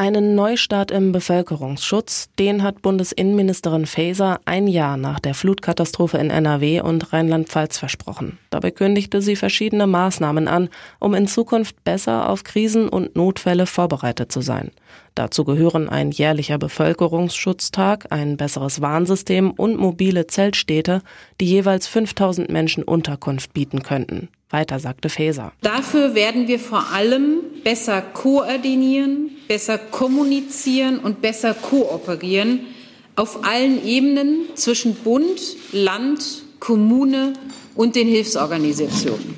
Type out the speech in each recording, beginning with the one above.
Einen Neustart im Bevölkerungsschutz, den hat Bundesinnenministerin Faeser ein Jahr nach der Flutkatastrophe in NRW und Rheinland-Pfalz versprochen. Dabei kündigte sie verschiedene Maßnahmen an, um in Zukunft besser auf Krisen und Notfälle vorbereitet zu sein. Dazu gehören ein jährlicher Bevölkerungsschutztag, ein besseres Warnsystem und mobile Zeltstädte, die jeweils 5000 Menschen Unterkunft bieten könnten. Weiter sagte Faeser. Dafür werden wir vor allem besser koordinieren, besser kommunizieren und besser kooperieren auf allen Ebenen zwischen Bund, Land, Kommune und den Hilfsorganisationen.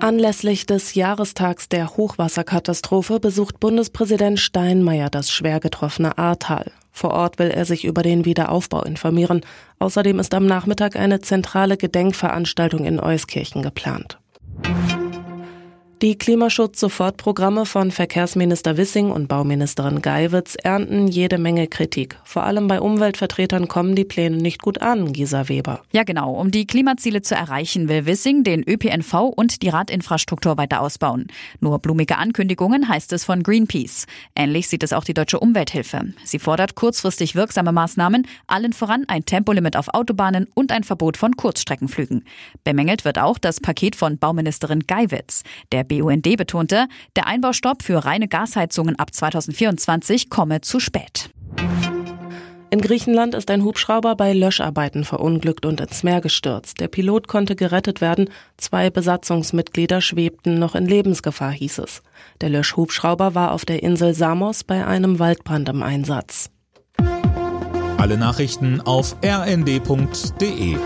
Anlässlich des Jahrestags der Hochwasserkatastrophe besucht Bundespräsident Steinmeier das schwer getroffene Ahrtal. Vor Ort will er sich über den Wiederaufbau informieren. Außerdem ist am Nachmittag eine zentrale Gedenkveranstaltung in Euskirchen geplant. Die Klimaschutz-Sofortprogramme von Verkehrsminister Wissing und Bauministerin Geiwitz ernten jede Menge Kritik. Vor allem bei Umweltvertretern kommen die Pläne nicht gut an, Gisa Weber. Ja, genau. Um die Klimaziele zu erreichen, will Wissing den ÖPNV und die Radinfrastruktur weiter ausbauen. Nur blumige Ankündigungen heißt es von Greenpeace. Ähnlich sieht es auch die Deutsche Umwelthilfe. Sie fordert kurzfristig wirksame Maßnahmen, allen voran ein Tempolimit auf Autobahnen und ein Verbot von Kurzstreckenflügen. Bemängelt wird auch das Paket von Bauministerin Geiwitz. Der BUND betonte, der Einbaustopp für reine Gasheizungen ab 2024 komme zu spät. In Griechenland ist ein Hubschrauber bei Löscharbeiten verunglückt und ins Meer gestürzt. Der Pilot konnte gerettet werden. Zwei Besatzungsmitglieder schwebten noch in Lebensgefahr, hieß es. Der Löschhubschrauber war auf der Insel Samos bei einem Waldbrand im Einsatz. Alle Nachrichten auf rnd.de